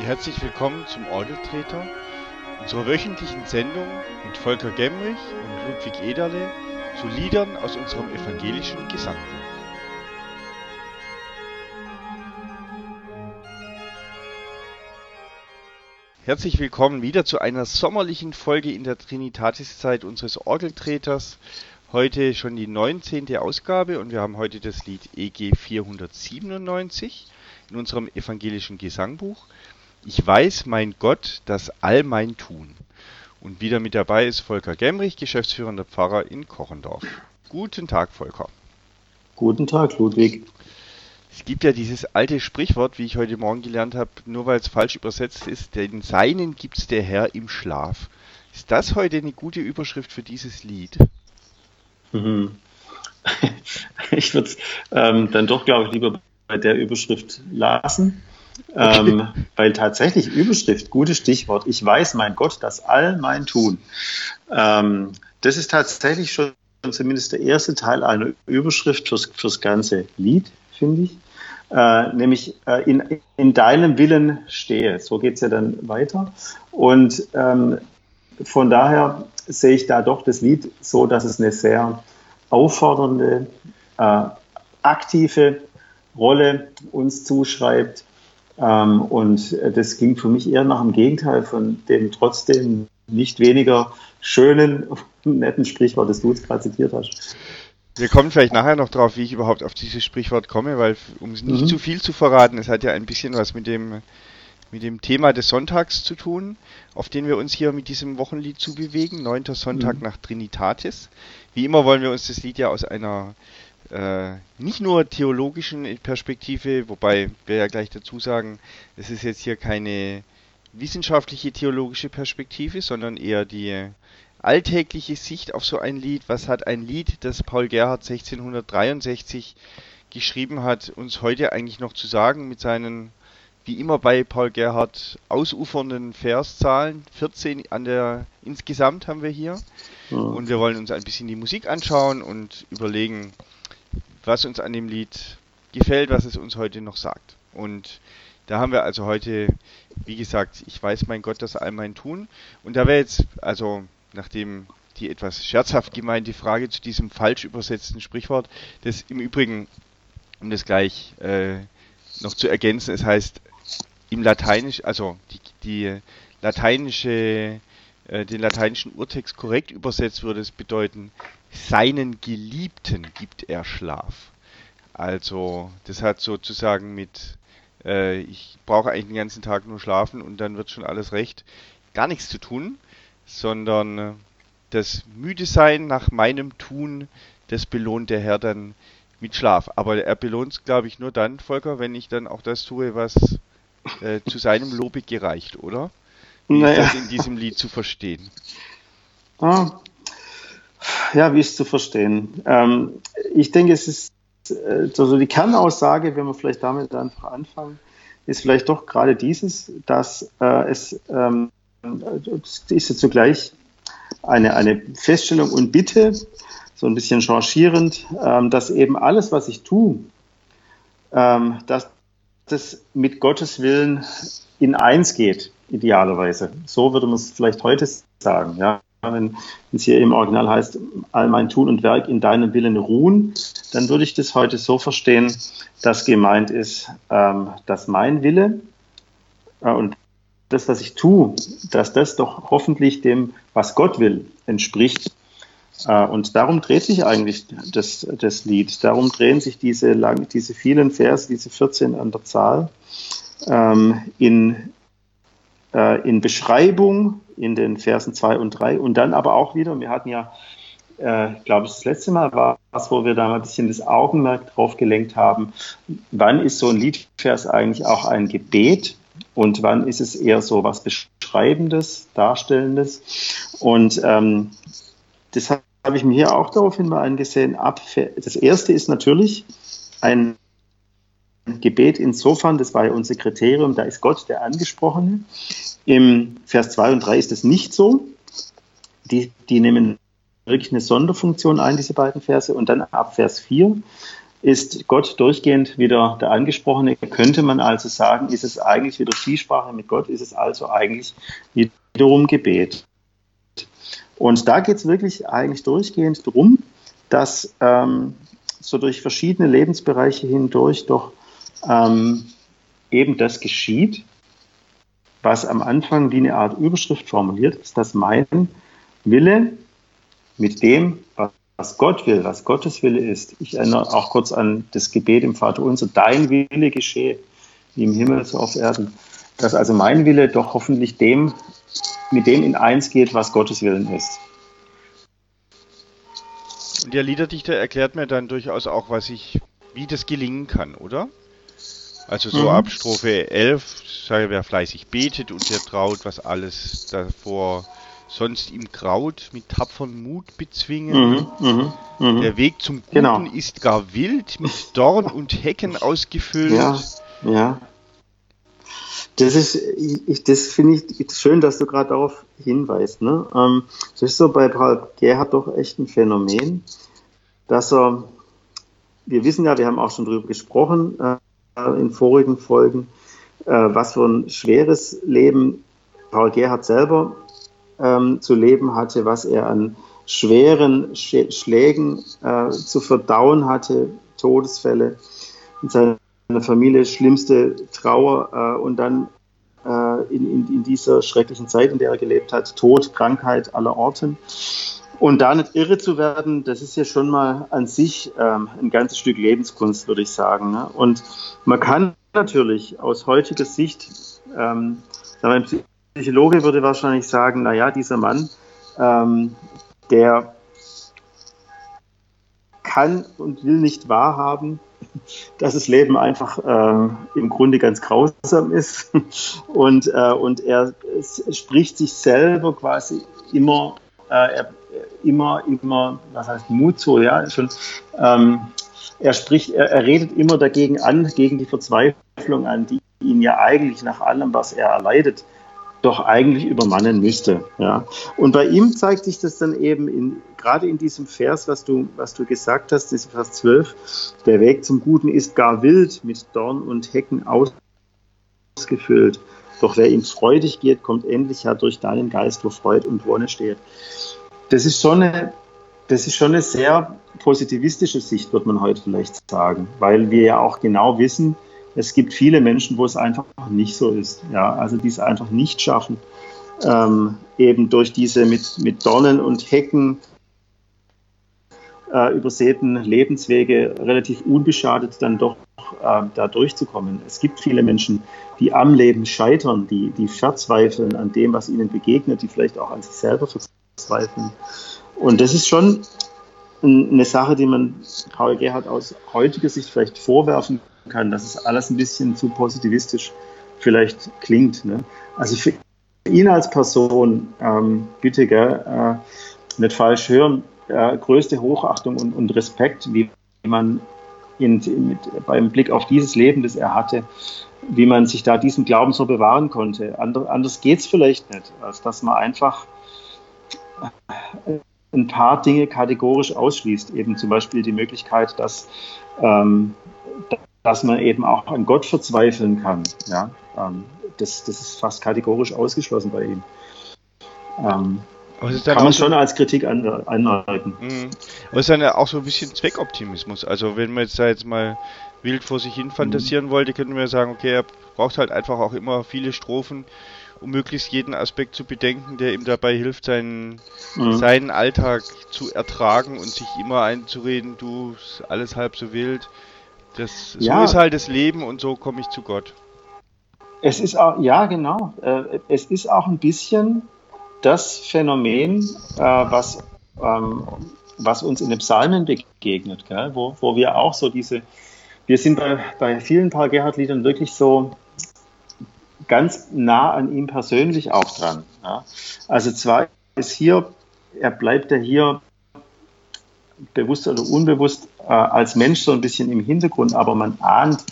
Herzlich willkommen zum Orgeltreter, unserer wöchentlichen Sendung mit Volker Gemrich und Ludwig Ederle zu Liedern aus unserem evangelischen Gesangbuch. Herzlich willkommen wieder zu einer sommerlichen Folge in der Trinitatiszeit unseres Orgeltreters. Heute schon die 19. Ausgabe und wir haben heute das Lied EG 497 in unserem evangelischen Gesangbuch. Ich weiß, mein Gott, dass all mein Tun. Und wieder mit dabei ist Volker Gemrich, geschäftsführender Pfarrer in Kochendorf. Guten Tag, Volker. Guten Tag, Ludwig. Es gibt ja dieses alte Sprichwort, wie ich heute Morgen gelernt habe, nur weil es falsch übersetzt ist, den Seinen gibt's der Herr im Schlaf. Ist das heute eine gute Überschrift für dieses Lied? Mhm. Ich würde es ähm, dann doch, glaube ich, lieber bei der Überschrift lassen. Okay. Ähm, weil tatsächlich Überschrift, gutes Stichwort, ich weiß, mein Gott, dass all mein Tun. Ähm, das ist tatsächlich schon zumindest der erste Teil einer Überschrift fürs, fürs ganze Lied, finde ich. Äh, nämlich äh, in, in deinem Willen stehe. So geht es ja dann weiter. Und ähm, von daher sehe ich da doch das Lied so, dass es eine sehr auffordernde, äh, aktive Rolle uns zuschreibt, ähm, und das ging für mich eher nach dem Gegenteil von dem trotzdem nicht weniger schönen, netten Sprichwort, das du jetzt gerade zitiert hast. Wir kommen vielleicht nachher noch drauf, wie ich überhaupt auf dieses Sprichwort komme, weil um es nicht mhm. zu viel zu verraten, es hat ja ein bisschen was mit dem mit dem Thema des Sonntags zu tun, auf den wir uns hier mit diesem Wochenlied zubewegen, neunter Sonntag mhm. nach Trinitatis. Wie immer wollen wir uns das Lied ja aus einer äh, nicht nur theologischen Perspektive, wobei wir ja gleich dazu sagen, es ist jetzt hier keine wissenschaftliche theologische Perspektive, sondern eher die alltägliche Sicht auf so ein Lied. Was hat ein Lied, das Paul Gerhardt 1663 geschrieben hat, uns heute eigentlich noch zu sagen mit seinen, wie immer bei Paul Gerhardt, ausufernden Verszahlen. 14 an der insgesamt haben wir hier. Und wir wollen uns ein bisschen die Musik anschauen und überlegen, was uns an dem Lied gefällt, was es uns heute noch sagt. Und da haben wir also heute, wie gesagt, ich weiß mein Gott, dass all mein tun. Und da wäre jetzt, also nachdem die etwas scherzhaft gemeinte Frage zu diesem falsch übersetzten Sprichwort, das im Übrigen, um das gleich äh, noch zu ergänzen, es heißt im Lateinisch, also die, die lateinische, äh, den lateinischen Urtext korrekt übersetzt würde es bedeuten, seinen Geliebten gibt er Schlaf. Also das hat sozusagen mit, äh, ich brauche eigentlich den ganzen Tag nur schlafen und dann wird schon alles recht, gar nichts zu tun, sondern das müde sein nach meinem Tun, das belohnt der Herr dann mit Schlaf. Aber er belohnt es, glaube ich, nur dann, Volker, wenn ich dann auch das tue, was äh, zu seinem Lobe gereicht, oder? Wie naja. ist das in diesem Lied zu verstehen? Ah, ja, wie ist zu verstehen? Ähm, ich denke, es ist äh, also die Kernaussage, wenn wir vielleicht damit einfach anfangen, ist vielleicht doch gerade dieses, dass äh, es ähm, ist ja zugleich eine, eine Feststellung und Bitte, so ein bisschen changierend, ähm, dass eben alles, was ich tue, ähm, dass das mit Gottes Willen in eins geht, idealerweise. So würde man es vielleicht heute sagen. Ja wenn es hier im Original heißt, all mein Tun und Werk in deinem Willen ruhen, dann würde ich das heute so verstehen, dass gemeint ist, ähm, dass mein Wille äh, und das, was ich tue, dass das doch hoffentlich dem, was Gott will, entspricht. Äh, und darum dreht sich eigentlich das, das Lied. Darum drehen sich diese, lang, diese vielen Verse, diese 14 an der Zahl, ähm, in, äh, in Beschreibung in den Versen 2 und 3 und dann aber auch wieder, wir hatten ja, äh, glaube ich, das letzte Mal war es, wo wir da mal ein bisschen das Augenmerk drauf gelenkt haben, wann ist so ein Liedvers eigentlich auch ein Gebet? Und wann ist es eher so was Beschreibendes, Darstellendes? Und ähm, das habe ich mir hier auch daraufhin mal angesehen. Ab, das erste ist natürlich ein Gebet insofern, das war ja unser Kriterium, da ist Gott der Angesprochene. Im Vers 2 und 3 ist es nicht so. Die, die nehmen wirklich eine Sonderfunktion ein, diese beiden Verse. Und dann ab Vers 4 ist Gott durchgehend wieder der Angesprochene. Könnte man also sagen, ist es eigentlich wieder Zwiesprache mit Gott, ist es also eigentlich wiederum Gebet. Und da geht es wirklich eigentlich durchgehend darum, dass ähm, so durch verschiedene Lebensbereiche hindurch doch ähm, eben das geschieht, was am Anfang wie eine Art Überschrift formuliert ist, dass mein Wille mit dem, was Gott will, was Gottes Wille ist. Ich erinnere auch kurz an das Gebet im Vater unser, dein Wille geschehe, wie im Himmel so auf Erden. Dass also mein Wille doch hoffentlich dem, mit dem in eins geht, was Gottes Willen ist. Und der Liederdichter erklärt mir dann durchaus auch, was ich, wie das gelingen kann, oder? Also so mhm. ab Strophe 11, sage wer fleißig betet und der traut, was alles davor sonst ihm graut, mit tapfern Mut bezwingen. Mhm, mh, mh. Der Weg zum. Guten genau. ist gar wild, mit Dorn und Hecken ausgefüllt. Ja, ja. Das ist, ich, das finde ich schön, dass du gerade darauf hinweist. Ne? Ähm, das ist so bei Paul Gerhard doch echt ein Phänomen, dass er, wir wissen ja, wir haben auch schon darüber gesprochen äh, in vorigen Folgen, äh, was für ein schweres Leben Paul Gerhard selber ähm, zu leben hatte, was er an schweren Sch Schlägen äh, zu verdauen hatte, Todesfälle in seiner Familie, schlimmste Trauer äh, und dann äh, in, in, in, dieser schrecklichen Zeit, in der er gelebt hat, Tod, Krankheit aller Orten. Und da nicht irre zu werden, das ist ja schon mal an sich ähm, ein ganzes Stück Lebenskunst, würde ich sagen. Ne? Und man kann natürlich aus heutiger Sicht, ähm, wir, Psychologe würde wahrscheinlich sagen, naja, dieser Mann, ähm, der kann und will nicht wahrhaben, dass das Leben einfach äh, im Grunde ganz grausam ist. Und, äh, und er spricht sich selber quasi immer, äh, er, immer, immer, was heißt Mut so, ja, schon, ähm, er spricht, er, er redet immer dagegen an, gegen die Verzweiflung an, die ihn ja eigentlich nach allem, was er erleidet, doch eigentlich übermannen müsste. Ja. Und bei ihm zeigt sich das dann eben in, gerade in diesem Vers, was du, was du gesagt hast, diesem Vers 12, der Weg zum Guten ist gar wild, mit Dorn und Hecken ausgefüllt. Doch wer ihm freudig geht, kommt endlich her durch deinen Geist, wo Freude und Wonne steht. Das ist schon eine, das ist schon eine sehr positivistische Sicht, wird man heute vielleicht sagen, weil wir ja auch genau wissen, es gibt viele Menschen, wo es einfach nicht so ist. Ja, also die es einfach nicht schaffen, ähm, eben durch diese mit, mit Dornen und Hecken äh, übersäten Lebenswege relativ unbeschadet dann doch äh, da durchzukommen. Es gibt viele Menschen, die am Leben scheitern, die, die verzweifeln an dem, was ihnen begegnet, die vielleicht auch an sich selber verzweifeln. Und das ist schon eine Sache, die man Paul Gerhard aus heutiger Sicht vielleicht vorwerfen kann, dass es alles ein bisschen zu positivistisch vielleicht klingt. Ne? Also für ihn als Person, ähm, bitte, gell, äh, nicht falsch hören, äh, größte Hochachtung und, und, Respekt, wie man in, mit, beim Blick auf dieses Leben, das er hatte, wie man sich da diesen Glauben so bewahren konnte. Ander, anders geht es vielleicht nicht, als dass man einfach ein paar Dinge kategorisch ausschließt. Eben zum Beispiel die Möglichkeit, dass ähm, dass man eben auch an Gott verzweifeln kann. Ja, ähm, das, das ist fast kategorisch ausgeschlossen bei ihm. Ähm, kann man schon als Kritik an, anhalten. Mhm. Aber es ist dann auch so ein bisschen Zweckoptimismus. Also wenn man jetzt da jetzt mal wild vor sich hin fantasieren mhm. wollte, könnten wir sagen, okay, er braucht halt einfach auch immer viele Strophen, um möglichst jeden Aspekt zu bedenken, der ihm dabei hilft, seinen, mhm. seinen Alltag zu ertragen und sich immer einzureden, du, alles halb so wild. Das, so ja. ist halt das Leben und so komme ich zu Gott. Es ist auch, ja, genau. Äh, es ist auch ein bisschen das Phänomen, äh, was, ähm, was uns in den Psalmen begegnet, gell? Wo, wo wir auch so diese, wir sind bei, bei vielen Paul Gerhardt-Liedern wirklich so ganz nah an ihm persönlich auch dran. Ja? Also zwar ist hier, er bleibt ja hier bewusst oder unbewusst äh, als Mensch so ein bisschen im Hintergrund, aber man ahnt,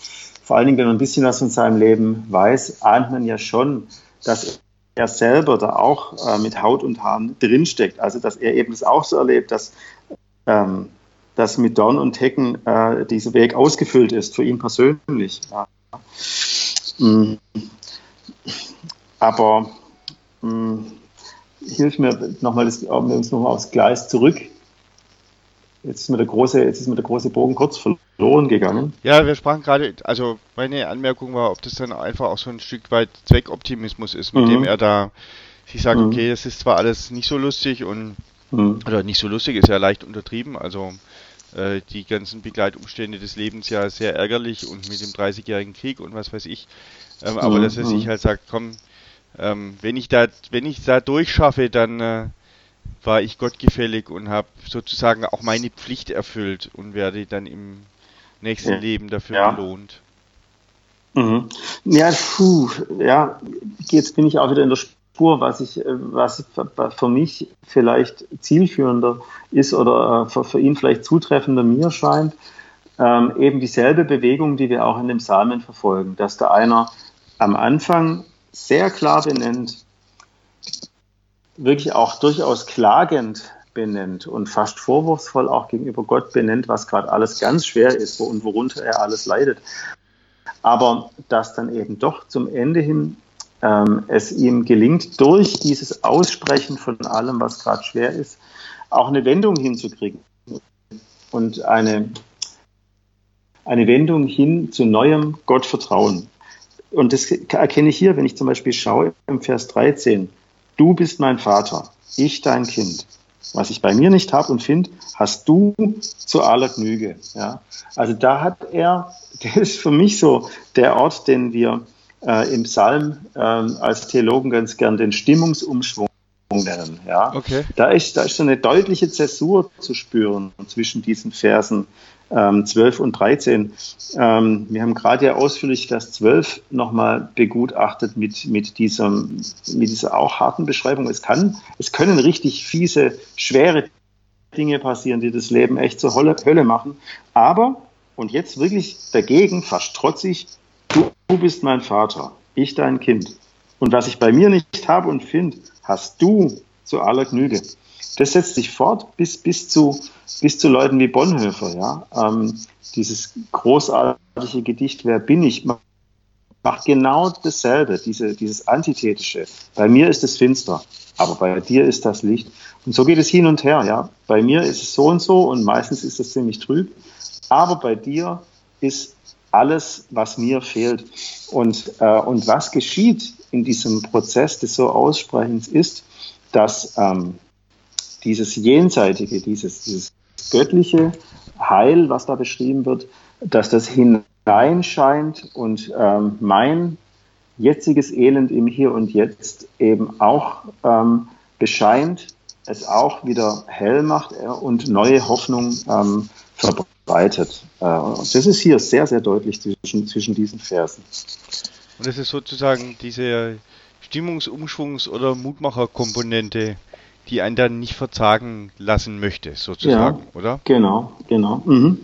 vor allen Dingen, wenn man ein bisschen was von seinem Leben weiß, ahnt man ja schon, dass er selber da auch äh, mit Haut und Haaren drinsteckt. Also, dass er eben es auch so erlebt, dass, ähm, dass mit Dorn und Hecken äh, dieser Weg ausgefüllt ist, für ihn persönlich. Ja. Mm. Aber mh, mm, hilf mir nochmal, uns nochmal aufs Gleis zurück. Jetzt ist mir der große, jetzt ist mir der große Bogen kurz verloren gegangen. Ja, wir sprachen gerade, also meine Anmerkung war, ob das dann einfach auch so ein Stück weit Zweckoptimismus ist, mit mhm. dem er da sich sagt, mhm. okay, das ist zwar alles nicht so lustig und mhm. oder nicht so lustig, ist ja leicht untertrieben, also äh, die ganzen Begleitumstände des Lebens ja sehr ärgerlich und mit dem 30-jährigen Krieg und was weiß ich. Ähm, aber mhm. dass er sich halt sagt, komm, ähm, wenn ich da, wenn ich da durchschaffe, dann äh, war ich gottgefällig und habe sozusagen auch meine Pflicht erfüllt und werde dann im nächsten ja. Leben dafür ja. belohnt. Mhm. Ja, puh, ja, jetzt bin ich auch wieder in der Spur, was ich, äh, was für mich vielleicht zielführender ist oder äh, für, für ihn vielleicht zutreffender mir scheint, ähm, eben dieselbe Bewegung, die wir auch in dem Psalmen verfolgen, dass da einer am Anfang sehr klar benennt, wirklich auch durchaus klagend benennt und fast vorwurfsvoll auch gegenüber Gott benennt, was gerade alles ganz schwer ist und worunter er alles leidet. Aber dass dann eben doch zum Ende hin ähm, es ihm gelingt, durch dieses Aussprechen von allem, was gerade schwer ist, auch eine Wendung hinzukriegen und eine, eine Wendung hin zu neuem Gottvertrauen. Und das erkenne ich hier, wenn ich zum Beispiel schaue im Vers 13. Du bist mein Vater, ich dein Kind. Was ich bei mir nicht habe und finde, hast du zu aller Gnüge. Ja? Also da hat er, der ist für mich so der Ort, den wir äh, im Psalm äh, als Theologen ganz gern den Stimmungsumschwung nennen. Ja? Okay. Da, ist, da ist so eine deutliche Zäsur zu spüren zwischen diesen Versen ähm, 12 und 13. Ähm, wir haben gerade ja ausführlich Vers 12 nochmal begutachtet mit, mit, diesem, mit dieser auch harten Beschreibung. Es, kann, es können richtig fiese, schwere Dinge passieren, die das Leben echt zur Hölle, Hölle machen. Aber, und jetzt wirklich dagegen, fast trotzig, du, du bist mein Vater, ich dein Kind. Und was ich bei mir nicht habe und finde, hast du zu aller Gnüge. Das setzt sich fort bis, bis, zu, bis zu Leuten wie Bonhoeffer. Ja? Ähm, dieses großartige Gedicht Wer bin ich? macht genau dasselbe, diese, dieses Antithetische. Bei mir ist es finster, aber bei dir ist das Licht. Und so geht es hin und her. Ja? Bei mir ist es so und so und meistens ist es ziemlich trüb, aber bei dir ist alles, was mir fehlt. Und, äh, und was geschieht in diesem Prozess des so Aussprechens ist, dass ähm, dieses Jenseitige, dieses, dieses göttliche Heil, was da beschrieben wird, dass das hineinscheint und ähm, mein jetziges Elend im Hier und Jetzt eben auch ähm, bescheint, es auch wieder hell macht äh, und neue Hoffnung ähm, verbreitet. Äh, das ist hier sehr, sehr deutlich zwischen, zwischen diesen Versen. Und das ist sozusagen diese Stimmungsumschwungs- oder Mutmacherkomponente, die einen dann nicht verzagen lassen möchte, sozusagen, ja, oder? Genau, genau. Mhm.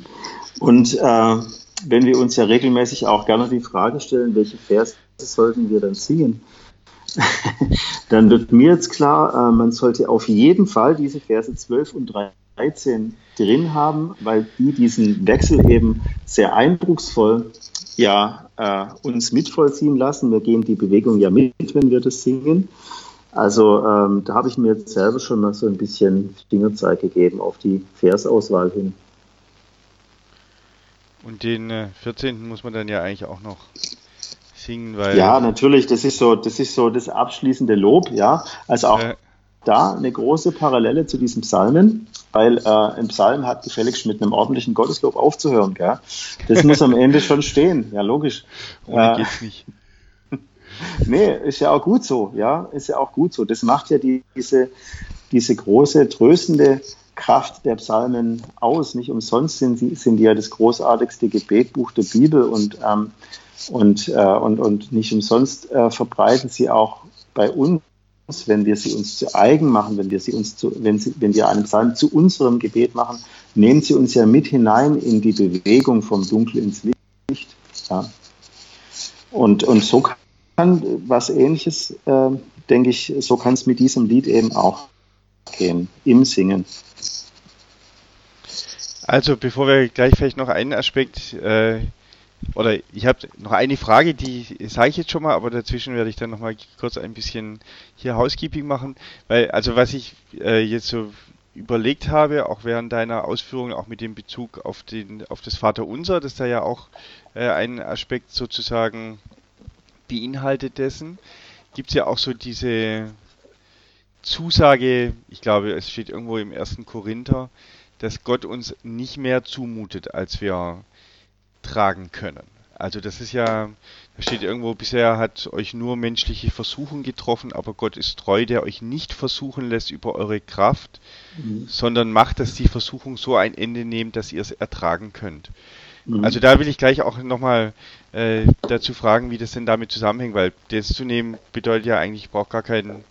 Und äh, wenn wir uns ja regelmäßig auch gerne die Frage stellen, welche Verse sollten wir dann singen, dann wird mir jetzt klar, äh, man sollte auf jeden Fall diese Verse 12 und 13 drin haben, weil die diesen Wechsel eben sehr eindrucksvoll ja äh, uns mitvollziehen lassen. Wir gehen die Bewegung ja mit, wenn wir das singen. Also ähm, da habe ich mir jetzt selber schon mal so ein bisschen Fingerzeig gegeben auf die Versauswahl hin. Und den äh, 14. muss man dann ja eigentlich auch noch singen, weil. Ja, natürlich, das ist so, das ist so das abschließende Lob, ja. Also auch äh, da eine große Parallele zu diesem Psalmen, weil äh, im Psalm hat gefälligst mit einem ordentlichen Gotteslob aufzuhören, gell? Das muss am Ende schon stehen, ja, logisch. Ohne äh, geht's nicht. Nee, ist ja auch gut so, ja, ist ja auch gut so. Das macht ja die, diese, diese große, tröstende Kraft der Psalmen aus. Nicht umsonst sind, sie, sind die ja das großartigste Gebetbuch der Bibel und, ähm, und, äh, und, und nicht umsonst äh, verbreiten sie auch bei uns, wenn wir sie uns zu eigen machen, wenn wir sie uns zu, wenn, sie, wenn wir einen Psalm zu unserem Gebet machen, nehmen sie uns ja mit hinein in die Bewegung vom Dunkel ins Licht. Ja. Und, und so kann was ähnliches, äh, denke ich, so kann es mit diesem Lied eben auch gehen, im Singen. Also bevor wir gleich vielleicht noch einen Aspekt äh, oder ich habe noch eine Frage, die sage ich jetzt schon mal, aber dazwischen werde ich dann noch mal kurz ein bisschen hier Housekeeping machen, weil also was ich äh, jetzt so überlegt habe, auch während deiner Ausführungen, auch mit dem Bezug auf den auf das Vaterunser, das da ja auch äh, ein Aspekt sozusagen beinhaltet dessen, gibt es ja auch so diese Zusage, ich glaube, es steht irgendwo im ersten Korinther, dass Gott uns nicht mehr zumutet, als wir tragen können. Also das ist ja, da steht irgendwo, bisher hat euch nur menschliche Versuchung getroffen, aber Gott ist treu, der euch nicht versuchen lässt über eure Kraft, mhm. sondern macht, dass die Versuchung so ein Ende nimmt, dass ihr es ertragen könnt. Mhm. Also da will ich gleich auch nochmal äh, dazu fragen, wie das denn damit zusammenhängt, weil das zu nehmen bedeutet ja eigentlich, ich brauche gar keinen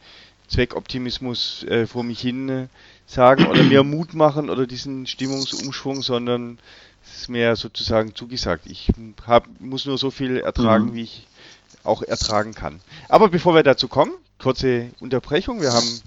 Zweckoptimismus äh, vor mich hin äh, sagen oder mehr Mut machen oder diesen Stimmungsumschwung, sondern es ist mir sozusagen zugesagt. Ich hab, muss nur so viel ertragen, mhm. wie ich auch ertragen kann. Aber bevor wir dazu kommen, kurze Unterbrechung. Wir haben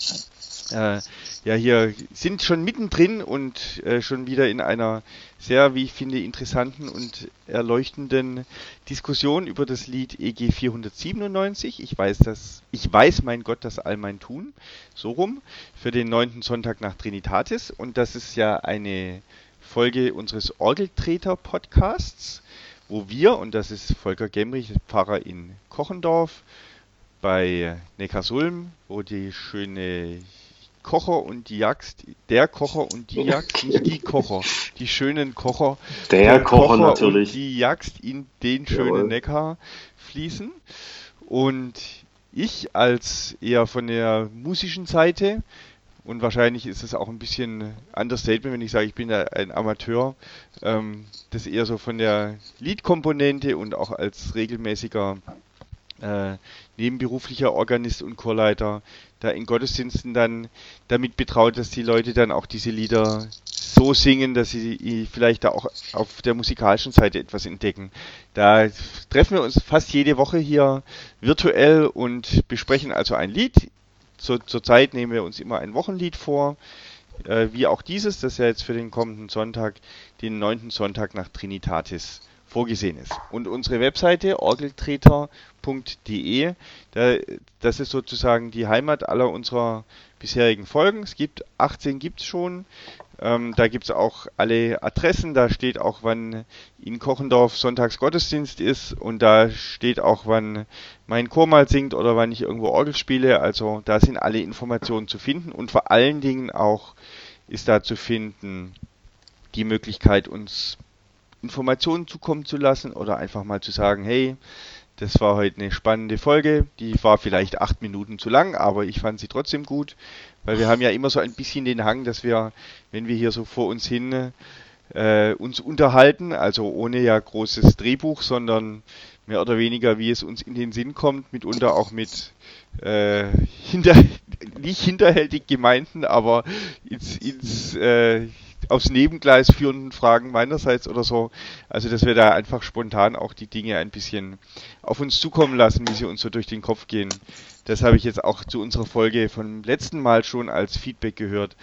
äh, ja hier sind schon mittendrin und äh, schon wieder in einer sehr, wie ich finde, interessanten und erleuchtenden Diskussion über das Lied EG 497. Ich weiß, dass ich weiß, mein Gott, das all mein Tun, so rum für den neunten Sonntag nach Trinitatis und das ist ja eine Folge unseres Orgeltreter-Podcasts, wo wir, und das ist Volker Gemrich, Pfarrer in Kochendorf, bei Neckarsulm, wo die schöne Kocher und die Jagd, der Kocher und die Jagd, nicht die Kocher, die schönen Kocher, der, der Kocher, Kocher, natürlich, und die Jagd in den schönen Jawohl. Neckar fließen. Und ich als eher von der musischen Seite und wahrscheinlich ist es auch ein bisschen Understatement, wenn ich sage, ich bin ein Amateur. Ähm, das eher so von der Lead-Komponente und auch als regelmäßiger äh, nebenberuflicher Organist und Chorleiter da in Gottesdiensten dann damit betraut, dass die Leute dann auch diese Lieder so singen, dass sie vielleicht da auch auf der musikalischen Seite etwas entdecken. Da treffen wir uns fast jede Woche hier virtuell und besprechen also ein Lied zur, zur Zeit nehmen wir uns immer ein Wochenlied vor, äh, wie auch dieses, das ja jetzt für den kommenden Sonntag, den neunten Sonntag nach Trinitatis vorgesehen ist. Und unsere Webseite orgeltreter.de, da, das ist sozusagen die Heimat aller unserer bisherigen Folgen. Es gibt 18 gibt es schon. Ähm, da gibt es auch alle Adressen, da steht auch, wann in Kochendorf Sonntagsgottesdienst ist und da steht auch, wann mein Chor mal singt oder wann ich irgendwo Orgel spiele. Also da sind alle Informationen zu finden und vor allen Dingen auch ist da zu finden die Möglichkeit, uns Informationen zukommen zu lassen oder einfach mal zu sagen, hey, das war heute eine spannende Folge. Die war vielleicht acht Minuten zu lang, aber ich fand sie trotzdem gut, weil wir haben ja immer so ein bisschen den Hang, dass wir, wenn wir hier so vor uns hin äh, uns unterhalten, also ohne ja großes Drehbuch, sondern mehr oder weniger, wie es uns in den Sinn kommt, mitunter auch mit äh, hinter, nicht hinterhältig gemeinten, aber ins, ins äh, aufs Nebengleis führenden Fragen meinerseits oder so. Also, dass wir da einfach spontan auch die Dinge ein bisschen auf uns zukommen lassen, wie sie uns so durch den Kopf gehen. Das habe ich jetzt auch zu unserer Folge vom letzten Mal schon als Feedback gehört,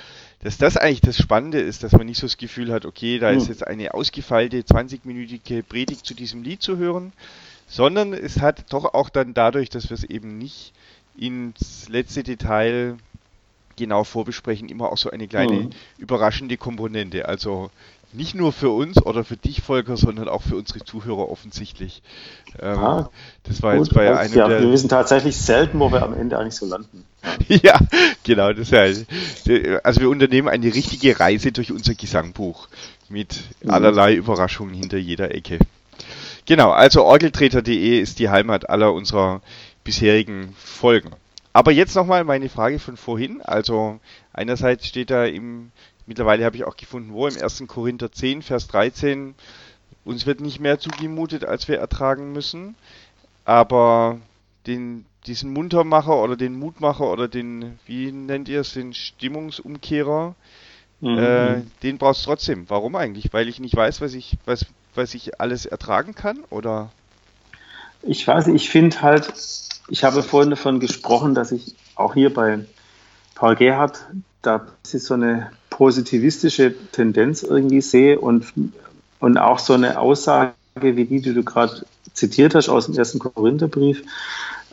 dass das eigentlich das Spannende ist, dass man nicht so das Gefühl hat, okay, da ist hm. jetzt eine ausgefeilte 20-minütige Predigt zu diesem Lied zu hören, sondern es hat doch auch dann dadurch, dass wir es eben nicht ins letzte Detail genau vorbesprechen, immer auch so eine kleine mhm. überraschende Komponente. Also nicht nur für uns oder für dich, Volker, sondern auch für unsere Zuhörer offensichtlich. Ähm, ah, das war gut, jetzt bei einem ja, der. Wir wissen tatsächlich selten, wo wir am Ende eigentlich so landen. ja, genau. Das heißt, also wir unternehmen eine richtige Reise durch unser Gesangbuch mit mhm. allerlei Überraschungen hinter jeder Ecke. Genau, also orgeltreter.de ist die Heimat aller unserer bisherigen Folgen. Aber jetzt nochmal meine Frage von vorhin. Also einerseits steht da im, mittlerweile habe ich auch gefunden, wo im 1. Korinther 10, Vers 13, uns wird nicht mehr zugemutet, als wir ertragen müssen. Aber den, diesen Muntermacher oder den Mutmacher oder den, wie nennt ihr es, den Stimmungsumkehrer, mhm. äh, den brauchst du trotzdem. Warum eigentlich? Weil ich nicht weiß, was ich, was, was ich alles ertragen kann? Oder? Ich weiß, ich finde halt, ich habe vorhin davon gesprochen, dass ich auch hier bei Paul Gerhardt, da so eine positivistische Tendenz irgendwie sehe und, und auch so eine Aussage wie die, die du gerade zitiert hast aus dem ersten Korintherbrief.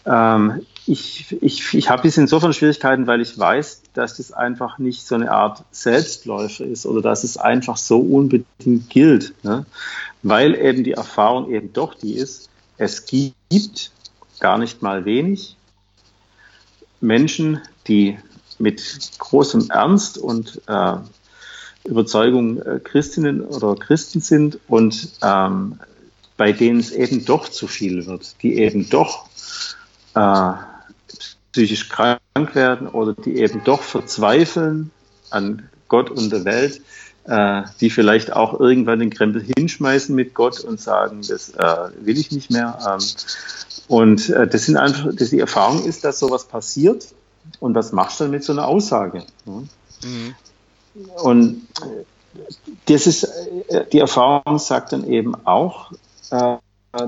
Ähm, ich ich, ich habe jetzt insofern Schwierigkeiten, weil ich weiß, dass das einfach nicht so eine Art Selbstläufer ist oder dass es einfach so unbedingt gilt, ne? weil eben die Erfahrung eben doch die ist, es gibt gar nicht mal wenig Menschen, die mit großem Ernst und äh, Überzeugung äh, Christinnen oder Christen sind und ähm, bei denen es eben doch zu viel wird, die eben doch äh, psychisch krank werden oder die eben doch verzweifeln an Gott und der Welt, äh, die vielleicht auch irgendwann den Krempel hinschmeißen mit Gott und sagen, das äh, will ich nicht mehr. Ähm, und äh, das sind einfach, das die Erfahrung ist, dass sowas passiert. Und was machst du dann mit so einer Aussage? Mhm. Und das ist, äh, die Erfahrung sagt dann eben auch, äh,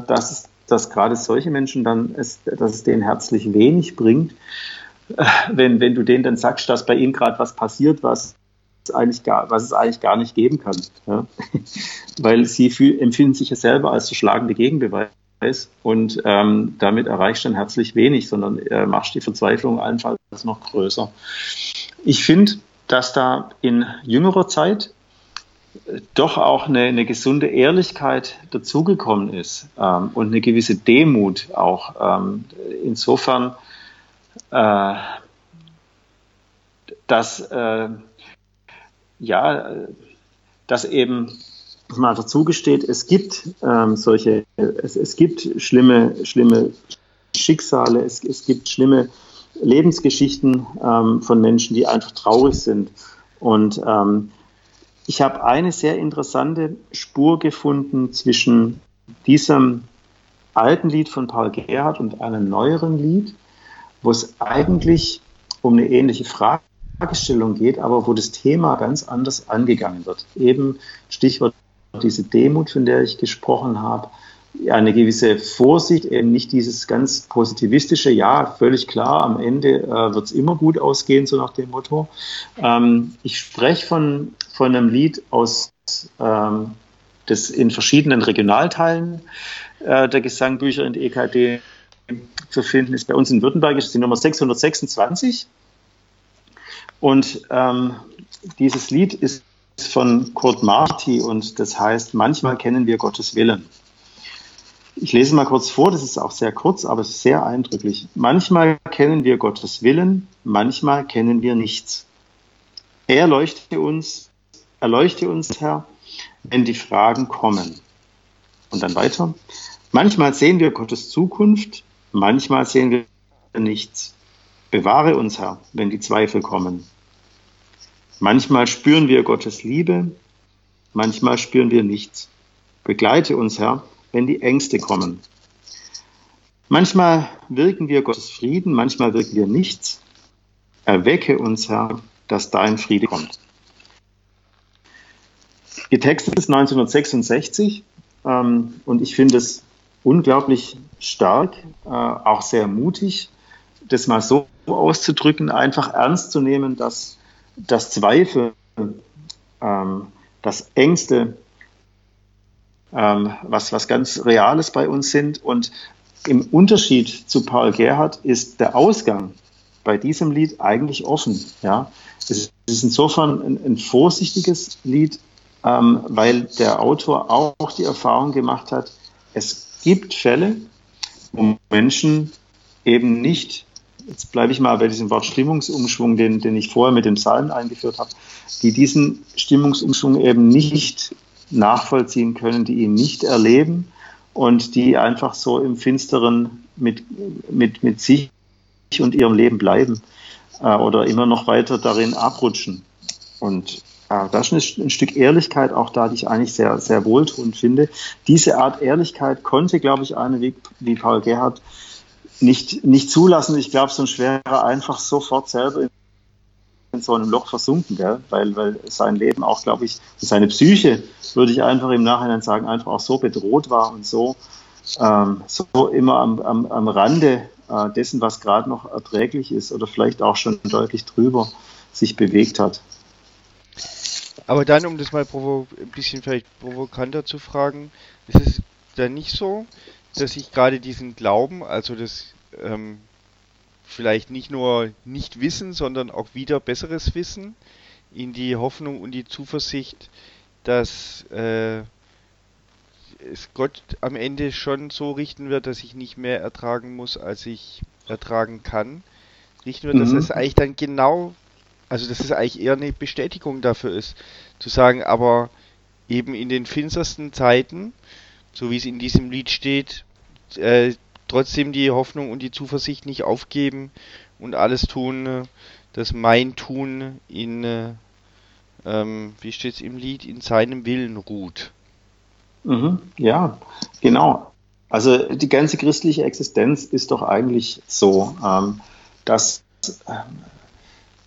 dass, es, dass gerade solche Menschen dann, es, dass es denen herzlich wenig bringt, äh, wenn, wenn du denen dann sagst, dass bei ihnen gerade was passiert, was eigentlich gar, was es eigentlich gar nicht geben kann. Ja? Weil sie fühl, empfinden sich ja selber als der schlagende Gegenbeweis und ähm, damit erreichst du dann herzlich wenig, sondern äh, machst die Verzweiflung allenfalls noch größer. Ich finde, dass da in jüngerer Zeit doch auch eine, eine gesunde Ehrlichkeit dazugekommen ist ähm, und eine gewisse Demut auch. Ähm, insofern, äh, dass äh, ja, dass eben mal dazu gesteht, es gibt ähm, solche, es, es gibt schlimme, schlimme Schicksale, es, es gibt schlimme Lebensgeschichten ähm, von Menschen, die einfach traurig sind. Und ähm, ich habe eine sehr interessante Spur gefunden zwischen diesem alten Lied von Paul Gerhardt und einem neueren Lied, wo es eigentlich um eine ähnliche Fragestellung geht, aber wo das Thema ganz anders angegangen wird. Eben Stichwort diese Demut, von der ich gesprochen habe, eine gewisse Vorsicht, eben nicht dieses ganz positivistische, ja, völlig klar, am Ende äh, wird es immer gut ausgehen, so nach dem Motto. Ähm, ich spreche von, von einem Lied aus, ähm, das in verschiedenen Regionalteilen äh, der Gesangbücher in der EKD zu finden ist. Bei uns in Württemberg ist die Nummer 626. Und ähm, dieses Lied ist von Kurt Marti und das heißt, manchmal kennen wir Gottes Willen. Ich lese mal kurz vor, das ist auch sehr kurz, aber sehr eindrücklich. Manchmal kennen wir Gottes Willen, manchmal kennen wir nichts. Er uns, erleuchte uns, Herr, wenn die Fragen kommen. Und dann weiter. Manchmal sehen wir Gottes Zukunft, manchmal sehen wir nichts. Bewahre uns, Herr, wenn die Zweifel kommen. Manchmal spüren wir Gottes Liebe, manchmal spüren wir nichts. Begleite uns, Herr, wenn die Ängste kommen. Manchmal wirken wir Gottes Frieden, manchmal wirken wir nichts. Erwecke uns, Herr, dass dein Friede kommt. Getextet ist 1966 ähm, und ich finde es unglaublich stark, äh, auch sehr mutig, das mal so auszudrücken, einfach ernst zu nehmen, dass, dass Zweifel, ähm, dass Ängste, ähm, was, was ganz Reales bei uns sind. Und im Unterschied zu Paul Gerhardt ist der Ausgang bei diesem Lied eigentlich offen. Ja? Es ist insofern ein, ein vorsichtiges Lied, ähm, weil der Autor auch die Erfahrung gemacht hat, es gibt Fälle, wo Menschen eben nicht, jetzt bleibe ich mal bei diesem Wort Stimmungsumschwung, den, den ich vorher mit dem Psalm eingeführt habe, die diesen Stimmungsumschwung eben nicht nachvollziehen können, die ihn nicht erleben und die einfach so im Finsteren mit, mit, mit sich und ihrem Leben bleiben äh, oder immer noch weiter darin abrutschen. Und äh, da ist ein Stück Ehrlichkeit auch da, die ich eigentlich sehr, sehr wohltuend finde. Diese Art Ehrlichkeit konnte, glaube ich, eine wie, wie Paul Gerhardt nicht, nicht zulassen. Ich glaube, sonst wäre er einfach sofort selber in in so einem Loch versunken, gell? Weil, weil sein Leben auch, glaube ich, seine Psyche, würde ich einfach im Nachhinein sagen, einfach auch so bedroht war und so, ähm, so immer am, am, am Rande äh, dessen, was gerade noch erträglich ist oder vielleicht auch schon deutlich drüber sich bewegt hat. Aber dann, um das mal ein bisschen vielleicht provokanter zu fragen, ist es dann nicht so, dass ich gerade diesen Glauben, also das ähm, vielleicht nicht nur nicht Wissen, sondern auch wieder besseres Wissen, in die Hoffnung und die Zuversicht, dass äh, es Gott am Ende schon so richten wird, dass ich nicht mehr ertragen muss, als ich ertragen kann. Richten wird, mhm. dass es eigentlich dann genau, also dass es eigentlich eher eine Bestätigung dafür ist, zu sagen, aber eben in den finstersten Zeiten, so wie es in diesem Lied steht, äh, trotzdem die Hoffnung und die Zuversicht nicht aufgeben und alles tun, äh, dass mein Tun in, äh, ähm, wie steht es im Lied, in seinem Willen ruht. Mhm, ja, genau. Also die ganze christliche Existenz ist doch eigentlich so, ähm, dass,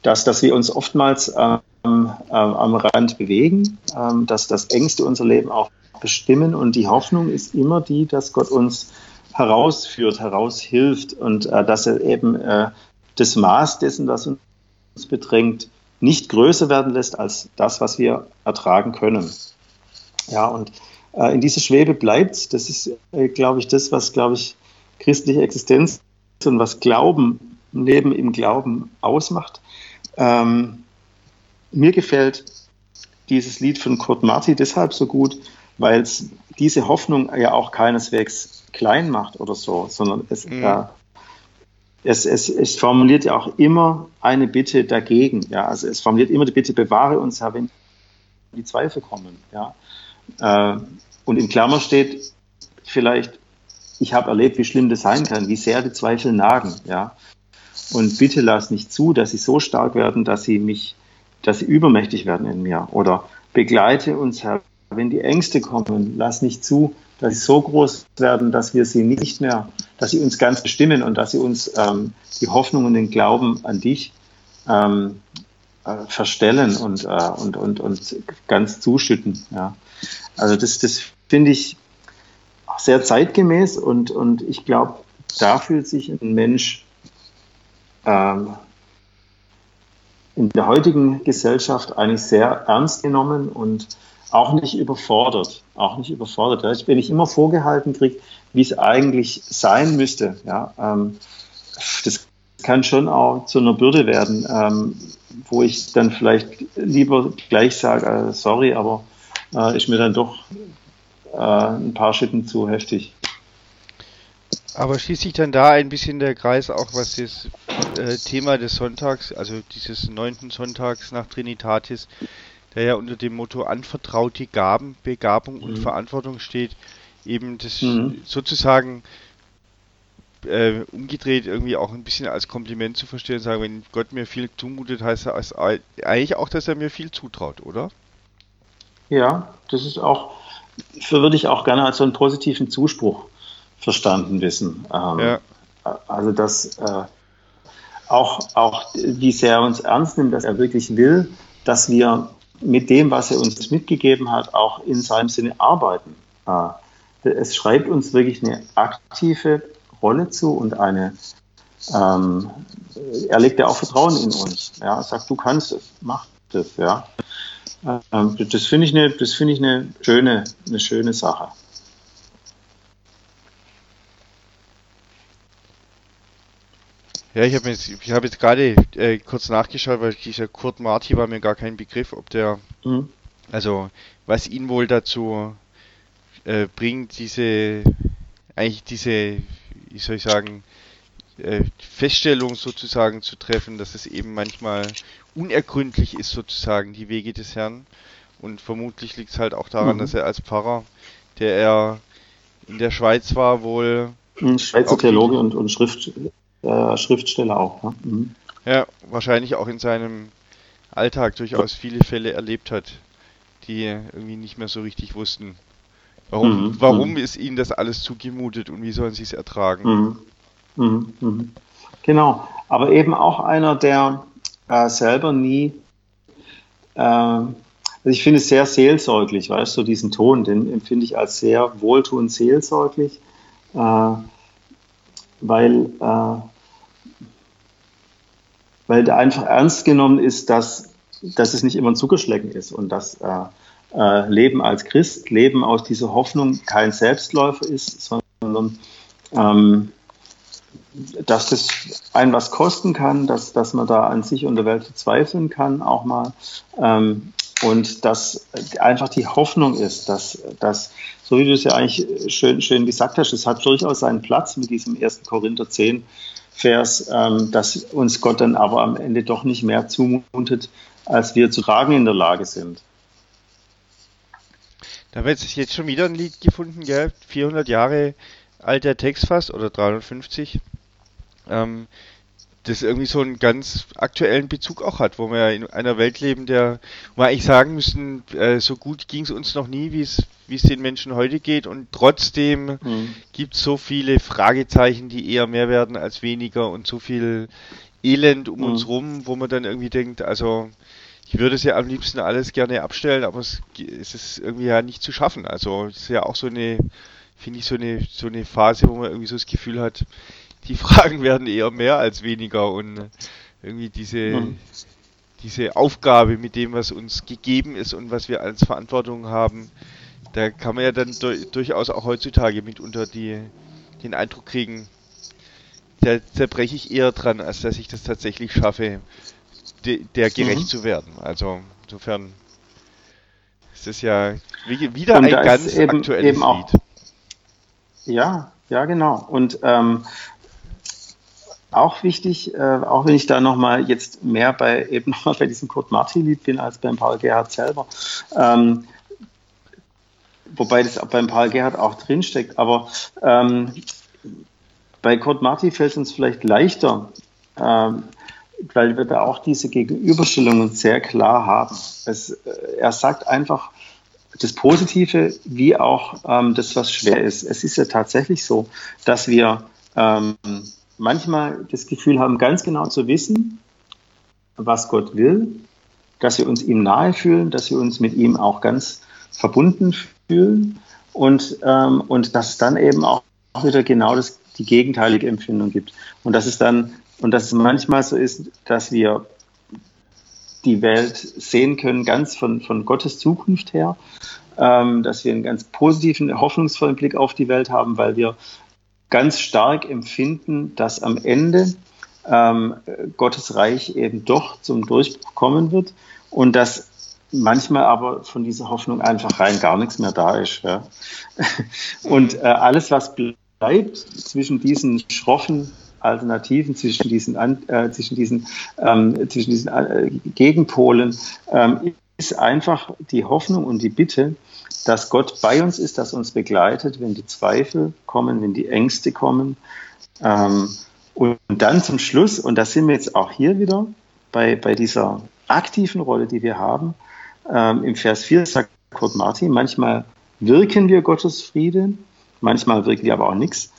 dass, dass wir uns oftmals ähm, ähm, am Rand bewegen, ähm, dass das Ängste unser Leben auch bestimmen und die Hoffnung ist immer die, dass Gott uns herausführt, heraushilft und äh, dass er eben äh, das Maß dessen, was uns bedrängt, nicht größer werden lässt als das, was wir ertragen können. Ja, und äh, in dieser Schwebe bleibt, das ist, äh, glaube ich, das, was, glaube ich, christliche Existenz und was Glauben, Leben im Glauben ausmacht. Ähm, mir gefällt dieses Lied von Kurt Marti deshalb so gut, weil es diese Hoffnung ja auch keineswegs klein macht oder so, sondern es, mhm. äh, es, es, es, formuliert ja auch immer eine Bitte dagegen. Ja? Also es formuliert immer die Bitte, bewahre uns, Herr, wenn die Zweifel kommen. Ja? Äh, und in Klammer steht vielleicht, ich habe erlebt, wie schlimm das sein kann, wie sehr die Zweifel nagen. Ja? Und bitte lass nicht zu, dass sie so stark werden, dass sie mich, dass sie übermächtig werden in mir. Oder begleite uns, Herr, wenn die Ängste kommen, lass nicht zu, dass sie so groß werden, dass wir sie nicht mehr, dass sie uns ganz bestimmen und dass sie uns ähm, die Hoffnung und den Glauben an dich ähm, äh, verstellen und, äh, und, und, und ganz zuschütten. Ja. Also das, das finde ich sehr zeitgemäß und, und ich glaube, da fühlt sich ein Mensch ähm, in der heutigen Gesellschaft eigentlich sehr ernst genommen und auch nicht überfordert, auch nicht überfordert. Ja. Wenn ich immer vorgehalten kriege, wie es eigentlich sein müsste, ja, ähm, das kann schon auch zu einer Bürde werden, ähm, wo ich dann vielleicht lieber gleich sage, äh, sorry, aber äh, ist mir dann doch äh, ein paar Schritten zu heftig. Aber schließt sich dann da ein bisschen der Kreis auch, was das äh, Thema des Sonntags, also dieses neunten Sonntags nach Trinitatis, der ja unter dem Motto anvertraute Gaben, Begabung und mhm. Verantwortung steht, eben das mhm. sozusagen äh, umgedreht irgendwie auch ein bisschen als Kompliment zu verstehen, sagen, wenn Gott mir viel zumutet, heißt das eigentlich auch, dass er mir viel zutraut, oder? Ja, das ist auch, würde ich auch gerne als so einen positiven Zuspruch verstanden wissen. Ähm, ja. Also, dass äh, auch, auch, wie sehr er uns ernst nimmt, dass er wirklich will, dass wir mit dem, was er uns mitgegeben hat, auch in seinem Sinne arbeiten. Äh, es schreibt uns wirklich eine aktive Rolle zu und eine, ähm, er legt ja auch Vertrauen in uns. Ja, er sagt, du kannst es, mach das, ja. Ähm, das finde ich eine, das finde ich eine schöne, eine schöne Sache. Ja, ich habe jetzt, ich habe jetzt gerade äh, kurz nachgeschaut, weil dieser Kurt Marti war mir gar kein Begriff, ob der, mhm. also was ihn wohl dazu äh, bringt, diese, eigentlich diese, wie soll ich sagen, äh, Feststellung sozusagen zu treffen, dass es eben manchmal unergründlich ist sozusagen die Wege des Herrn. Und vermutlich liegt es halt auch daran, mhm. dass er als Pfarrer, der er in der Schweiz war, wohl Schweizer Theologe und, und Schrift, äh, Schriftsteller auch. Ne? Mhm. Ja, wahrscheinlich auch in seinem Alltag durchaus viele Fälle erlebt hat, die irgendwie nicht mehr so richtig wussten. Warum, mhm. warum mhm. ist ihnen das alles zugemutet und wie sollen sie es ertragen? Mhm. mhm. Mhm. Genau, aber eben auch einer, der äh, selber nie, äh, also ich finde es sehr seelsorglich, weißt du, diesen Ton, den empfinde ich als sehr wohltuend seelsorglich, äh, weil, äh, weil der einfach ernst genommen ist, dass dass es nicht immer ein Zuckerschlecken ist und dass äh, äh, Leben als Christ, Leben aus dieser Hoffnung kein Selbstläufer ist, sondern ähm, dass das ein was kosten kann, dass, dass man da an sich und der Welt zweifeln kann auch mal. Ähm, und dass einfach die Hoffnung ist, dass, dass so wie du es ja eigentlich schön, schön gesagt hast, es hat durchaus seinen Platz mit diesem 1. Korinther 10 Vers, ähm, dass uns Gott dann aber am Ende doch nicht mehr zumutet, als wir zu tragen in der Lage sind. Da wird sich jetzt schon wieder ein Lied gefunden, gell? 400 Jahre alter Text fast oder 350. Ähm, das irgendwie so einen ganz aktuellen Bezug auch hat, wo wir in einer Welt leben, der, wo wir eigentlich sagen müssen, äh, so gut ging es uns noch nie, wie es wie es den Menschen heute geht und trotzdem mhm. gibt es so viele Fragezeichen, die eher mehr werden als weniger und so viel Elend um mhm. uns rum, wo man dann irgendwie denkt, also ich würde es ja am liebsten alles gerne abstellen, aber es, es ist irgendwie ja nicht zu schaffen. Also es ist ja auch so eine, finde ich, so eine, so eine Phase, wo man irgendwie so das Gefühl hat, die Fragen werden eher mehr als weniger und irgendwie diese, mhm. diese Aufgabe mit dem, was uns gegeben ist und was wir als Verantwortung haben, da kann man ja dann durchaus auch heutzutage mitunter die, den Eindruck kriegen, da zerbreche ich eher dran, als dass ich das tatsächlich schaffe, de, der gerecht mhm. zu werden. Also insofern ist es ja wie, wieder ein ganz eben, aktuelles eben Lied. Ja, ja, genau. Und ähm, auch wichtig, äh, auch wenn ich da nochmal jetzt mehr bei eben nochmal bei diesem Kurt Martin-Lied bin als beim Paul Gerhardt selber. Ähm, wobei das beim Paul Gerhardt auch drinsteckt, aber ähm, bei Kurt Martin fällt es uns vielleicht leichter, ähm, weil wir da auch diese Gegenüberstellungen sehr klar haben. Es, äh, er sagt einfach das Positive wie auch ähm, das, was schwer ist. Es ist ja tatsächlich so, dass wir ähm, manchmal das Gefühl haben, ganz genau zu wissen, was Gott will, dass wir uns ihm nahe fühlen, dass wir uns mit ihm auch ganz verbunden fühlen und, ähm, und dass es dann eben auch wieder genau das, die gegenteilige Empfindung gibt. Und dass es dann, und dass es manchmal so ist, dass wir die Welt sehen können, ganz von, von Gottes Zukunft her, ähm, dass wir einen ganz positiven, hoffnungsvollen Blick auf die Welt haben, weil wir ganz stark empfinden, dass am Ende ähm, Gottes Reich eben doch zum Durchbruch kommen wird und dass manchmal aber von dieser Hoffnung einfach rein gar nichts mehr da ist. Ja. Und äh, alles, was bleibt zwischen diesen schroffen Alternativen, zwischen diesen, äh, zwischen diesen, ähm, zwischen diesen äh, Gegenpolen, ähm, ist einfach die Hoffnung und die Bitte, dass Gott bei uns ist, dass uns begleitet, wenn die Zweifel kommen, wenn die Ängste kommen. Ähm, und dann zum Schluss, und da sind wir jetzt auch hier wieder bei, bei dieser aktiven Rolle, die wir haben, ähm, im Vers 4 sagt Kurt Martin, manchmal wirken wir Gottes Friede, manchmal wirken wir aber auch nichts.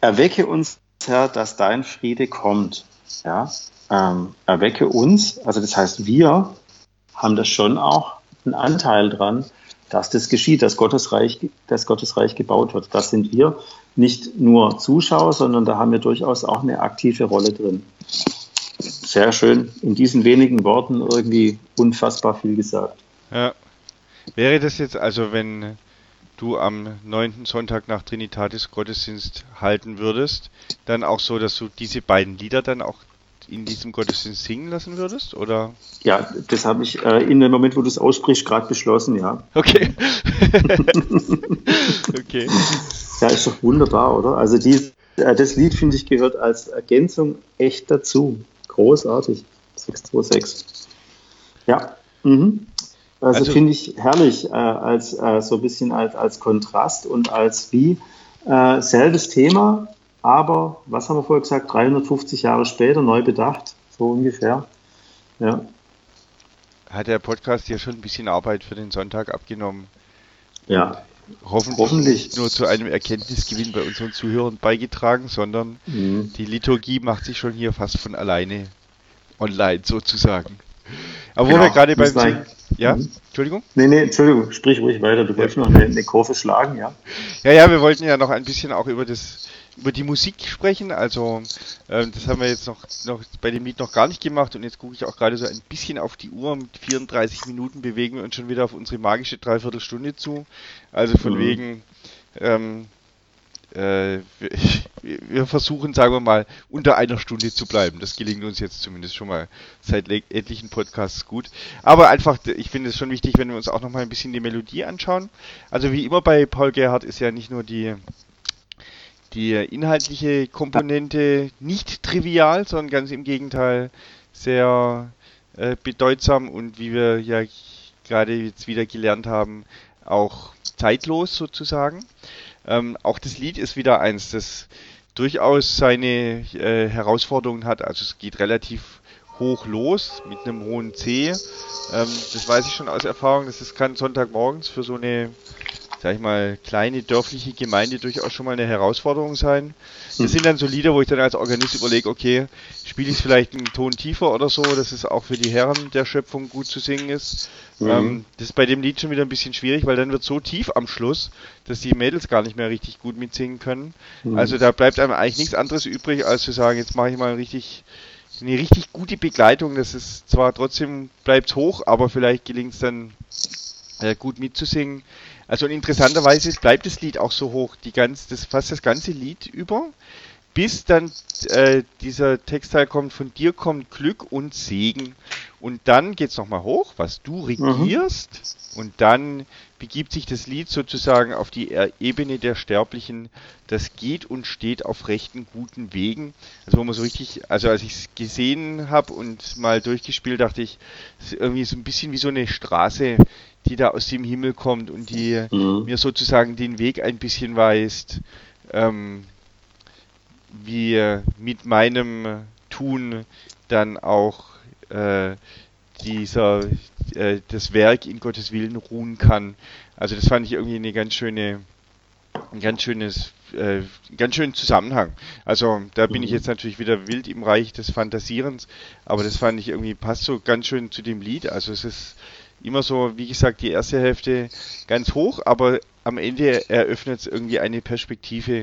Erwecke uns, Herr, dass dein Friede kommt. Ja, ähm, erwecke uns, also das heißt, wir haben das schon auch einen Anteil dran, dass das geschieht, dass Gottes Reich, dass Gottes gebaut wird. Das sind wir nicht nur Zuschauer, sondern da haben wir durchaus auch eine aktive Rolle drin. Sehr schön. In diesen wenigen Worten irgendwie unfassbar viel gesagt. Ja. Wäre das jetzt also, wenn du am neunten Sonntag nach Trinitatis Gottesdienst halten würdest, dann auch so, dass du diese beiden Lieder dann auch in diesem Gottesdienst singen lassen würdest? Oder? Ja, das habe ich äh, in dem Moment, wo du es aussprichst, gerade beschlossen, ja. Okay. okay. Ja, ist doch wunderbar, oder? Also die, äh, das Lied, finde ich, gehört als Ergänzung echt dazu. Großartig. 626. Ja. Mhm. Also, also finde ich herrlich, äh, als äh, so ein bisschen als, als Kontrast und als wie äh, selbes Thema, aber, was haben wir vorher gesagt, 350 Jahre später neu bedacht, so ungefähr. Ja. Hat der Podcast ja schon ein bisschen Arbeit für den Sonntag abgenommen. Ja. Hoffentlich, hoffentlich. nur zu einem Erkenntnisgewinn bei unseren Zuhörern beigetragen, sondern mhm. die Liturgie macht sich schon hier fast von alleine online sozusagen. Aber wo genau, wir gerade beim Ja, mhm. Entschuldigung? Nee, nee, Entschuldigung, sprich ruhig weiter. Du wolltest noch eine, eine Kurve schlagen, ja? Ja, ja, wir wollten ja noch ein bisschen auch über das über die Musik sprechen. Also äh, das haben wir jetzt noch, noch bei dem Lied noch gar nicht gemacht und jetzt gucke ich auch gerade so ein bisschen auf die Uhr. Mit 34 Minuten bewegen wir uns schon wieder auf unsere magische Dreiviertelstunde zu. Also von mhm. wegen ähm, äh, wir, versuchen, sagen wir mal, unter einer Stunde zu bleiben. Das gelingt uns jetzt zumindest schon mal seit etlichen Podcasts gut. Aber einfach, ich finde es schon wichtig, wenn wir uns auch noch mal ein bisschen die Melodie anschauen. Also wie immer bei Paul Gerhardt ist ja nicht nur die die inhaltliche Komponente nicht trivial, sondern ganz im Gegenteil sehr äh, bedeutsam und wie wir ja gerade jetzt wieder gelernt haben, auch zeitlos sozusagen. Ähm, auch das Lied ist wieder eins, das durchaus seine äh, Herausforderungen hat. Also es geht relativ hoch los mit einem hohen C. Ähm, das weiß ich schon aus Erfahrung. Das ist, kann Sonntagmorgens für so eine sag ich mal, kleine dörfliche Gemeinde durchaus schon mal eine Herausforderung sein. Das hm. sind dann so Lieder, wo ich dann als Organist überlege, okay, spiele ich es vielleicht einen Ton tiefer oder so, dass es auch für die Herren der Schöpfung gut zu singen ist. Mhm. Ähm, das ist bei dem Lied schon wieder ein bisschen schwierig, weil dann wird so tief am Schluss, dass die Mädels gar nicht mehr richtig gut mitsingen können. Mhm. Also da bleibt einem eigentlich nichts anderes übrig, als zu sagen, jetzt mache ich mal richtig eine richtig gute Begleitung. Das ist zwar trotzdem bleibt hoch, aber vielleicht gelingt es dann äh, gut mitzusingen. Also interessanterweise bleibt das Lied auch so hoch, die ganz, das, fast das ganze Lied über, bis dann äh, dieser Textteil kommt, von dir kommt Glück und Segen. Und dann geht es nochmal hoch, was du regierst. Mhm. Und dann begibt sich das Lied sozusagen auf die Ebene der Sterblichen. Das geht und steht auf rechten, guten Wegen. Also wo man so richtig, also als ich es gesehen habe und mal durchgespielt, dachte ich, es ist irgendwie so ein bisschen wie so eine Straße, die da aus dem Himmel kommt und die mhm. mir sozusagen den Weg ein bisschen weist, ähm, wie mit meinem Tun dann auch äh, dieser äh, das Werk in Gottes Willen ruhen kann. Also das fand ich irgendwie eine ganz schöne, ein ganz schönes, äh, ganz schönen Zusammenhang. Also da bin ich mhm. jetzt natürlich wieder wild im Reich des Fantasierens, aber das fand ich irgendwie passt so ganz schön zu dem Lied. Also es ist immer so, wie gesagt, die erste Hälfte ganz hoch, aber am Ende eröffnet es irgendwie eine Perspektive,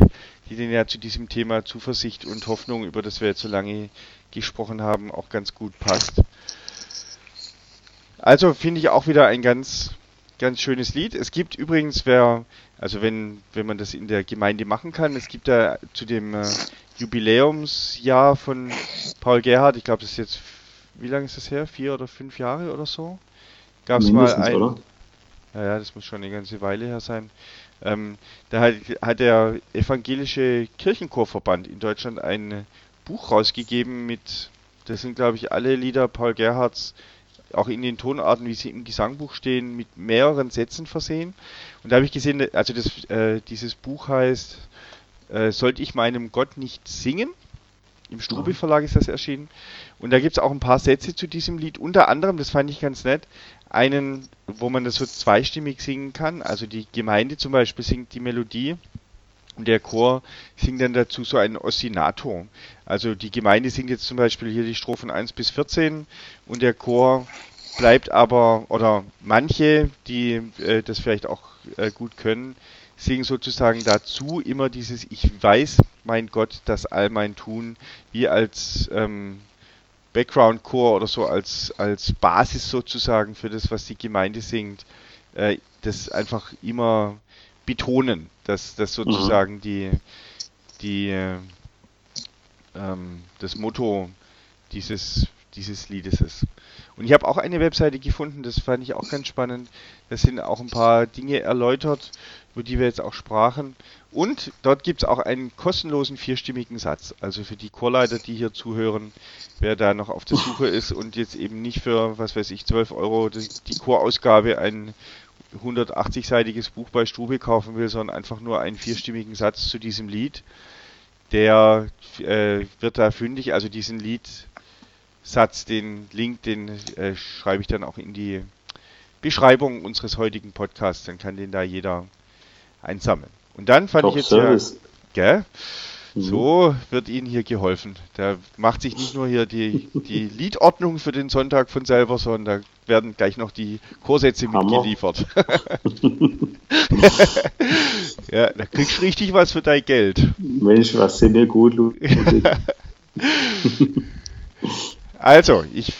die denn ja zu diesem Thema Zuversicht und Hoffnung, über das wir jetzt so lange gesprochen haben, auch ganz gut passt. Also finde ich auch wieder ein ganz, ganz schönes Lied. Es gibt übrigens, wer, also wenn, wenn man das in der Gemeinde machen kann, es gibt da zu dem äh, Jubiläumsjahr von Paul Gerhardt, ich glaube, das ist jetzt, wie lange ist das her? Vier oder fünf Jahre oder so? Gab es mal ein. Oder? Ja, ja, das muss schon eine ganze Weile her sein. Ähm, da hat, hat der evangelische Kirchenchorverband in Deutschland ein Buch rausgegeben mit, das sind glaube ich alle Lieder Paul Gerhards, auch in den Tonarten, wie sie im Gesangbuch stehen, mit mehreren Sätzen versehen. Und da habe ich gesehen, also das, äh, dieses Buch heißt, äh, sollte ich meinem Gott nicht singen? Im Strube Verlag ist das erschienen. Und da gibt es auch ein paar Sätze zu diesem Lied. Unter anderem, das fand ich ganz nett, einen, wo man das so zweistimmig singen kann. Also die Gemeinde zum Beispiel singt die Melodie und der Chor singt dann dazu so einen Ostinato. Also die Gemeinde singt jetzt zum Beispiel hier die Strophen 1 bis 14 und der Chor bleibt aber, oder manche, die äh, das vielleicht auch äh, gut können, singen sozusagen dazu immer dieses Ich weiß, mein Gott, dass all mein Tun, wie als ähm, Background Core oder so als, als Basis sozusagen für das, was die Gemeinde singt, äh, das einfach immer betonen, dass das sozusagen mhm. die, die äh, ähm, das Motto dieses, dieses Liedes ist. Und ich habe auch eine Webseite gefunden, das fand ich auch ganz spannend. Da sind auch ein paar Dinge erläutert, über die wir jetzt auch sprachen. Und dort gibt es auch einen kostenlosen vierstimmigen Satz. Also für die Chorleiter, die hier zuhören, wer da noch auf der Suche ist und jetzt eben nicht für, was weiß ich, 12 Euro die, die Chorausgabe ein 180-seitiges Buch bei Strube kaufen will, sondern einfach nur einen vierstimmigen Satz zu diesem Lied, der äh, wird da fündig. Also diesen Liedsatz, den Link, den äh, schreibe ich dann auch in die Beschreibung unseres heutigen Podcasts. Dann kann den da jeder einsammeln. Und dann fand Top ich jetzt Service. ja, gell? Mhm. So wird Ihnen hier geholfen. Der macht sich nicht nur hier die, die Liedordnung für den Sonntag von selber, sondern da werden gleich noch die Chorsätze mitgeliefert. ja, da kriegst du richtig was für dein Geld. Mensch, was sind dir gut, Ludwig. Also, ich,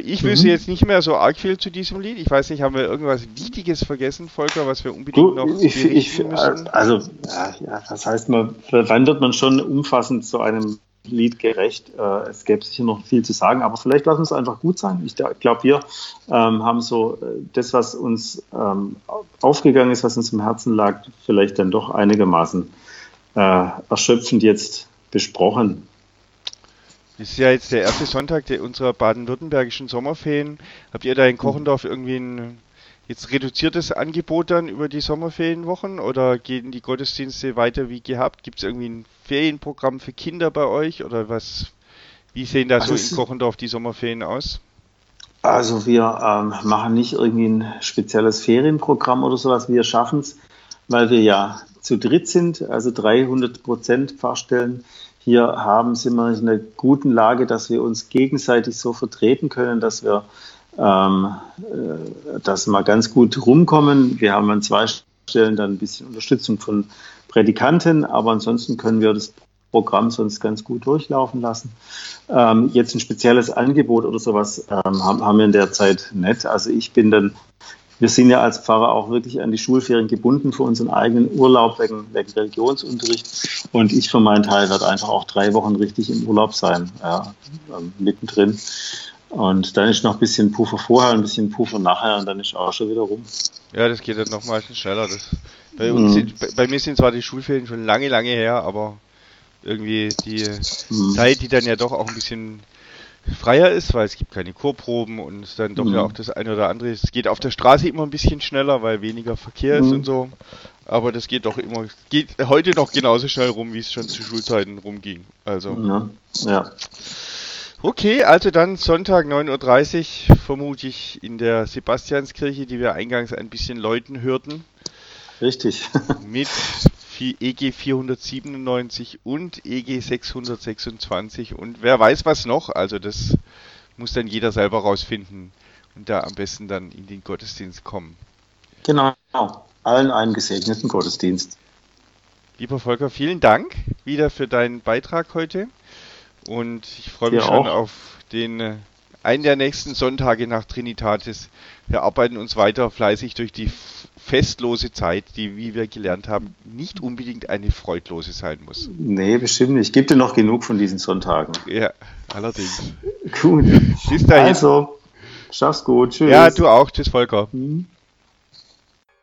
ich Mhm. wüsste jetzt nicht mehr so arg viel zu diesem Lied. Ich weiß nicht, haben wir irgendwas Wichtiges vergessen, Volker, was wir unbedingt Du, noch ich, ich, müssen? also, ja, ja, das heißt, man, wann wird man schon umfassend zu einem Lied gerecht? Äh, es gäbe sicher noch viel zu sagen, aber vielleicht lassen wir es einfach gut sein. Ich glaube, wir ähm, haben so äh, das, was uns ähm, aufgegangen ist, was uns im Herzen lag, vielleicht dann doch einigermaßen äh, erschöpfend jetzt besprochen. Das ist ja jetzt der erste Sonntag der, unserer baden-württembergischen Sommerferien. Habt ihr da in Kochendorf irgendwie ein jetzt reduziertes Angebot dann über die Sommerferienwochen oder gehen die Gottesdienste weiter wie gehabt? Gibt es irgendwie ein Ferienprogramm für Kinder bei euch oder was? Wie sehen da Also so in Kochendorf die Sommerferien aus? Also wir ähm, machen nicht irgendwie ein spezielles Ferienprogramm oder sowas. Wir schaffen es, weil wir ja zu dritt sind, also 300 Prozent Pfarrstellen hier haben, sind wir in einer guten Lage, dass wir uns gegenseitig so vertreten können, dass wir ähm, äh, dass wir ganz gut rumkommen. Wir haben an zwei Stellen dann ein bisschen Unterstützung von Prädikanten, aber ansonsten können wir das Programm sonst ganz gut durchlaufen lassen. Ähm, jetzt ein spezielles Angebot oder sowas ähm, haben, haben wir in der Zeit nicht. Also ich bin dann, wir sind ja als Pfarrer auch wirklich an die Schulferien gebunden für unseren eigenen Urlaub wegen, wegen Religionsunterricht. Und ich für meinen Teil werde einfach auch drei Wochen richtig im Urlaub sein, ja, ähm, mittendrin. Und dann ist noch ein bisschen Puffer vorher, ein bisschen Puffer nachher und dann ist auch schon wieder rum. Ja, das geht dann noch meistens schneller. Das, bei, Mhm. sind, bei, bei mir sind zwar die Schulferien schon lange, lange her, aber irgendwie die Mhm. Zeit, die dann ja doch auch ein bisschen freier ist, weil es gibt keine Chorproben und es dann doch Mhm. ja auch das eine oder andere. Es geht auf der Straße immer ein bisschen schneller, weil weniger Verkehr ist Mhm. und so. Aber das geht doch immer, geht heute noch genauso schnell rum, wie es schon zu Schulzeiten rumging. Also, Ja, ja. okay, also dann Sonntag 9.30 Uhr, vermute ich, in der Sebastianskirche, die wir eingangs ein bisschen läuten hörten. richtig. mit EG 497 und EG 626 und wer weiß was noch. Also das muss dann jeder selber rausfinden und da am besten dann in den Gottesdienst kommen. genau. Allen einen gesegneten Gottesdienst. Lieber Volker, vielen Dank wieder für deinen Beitrag heute und ich freue mich schon auf den äh, einen der nächsten Sonntage nach Trinitatis. Wir arbeiten uns weiter fleißig durch die festlose Zeit, die, wie wir gelernt haben, nicht unbedingt eine freudlose sein muss. Nee, bestimmt nicht. Gibt dir noch genug von diesen Sonntagen. Ja, allerdings. Gut. Bis dahin. Also, schaff's gut. Tschüss. Ja, du auch. Tschüss, Volker. Mhm.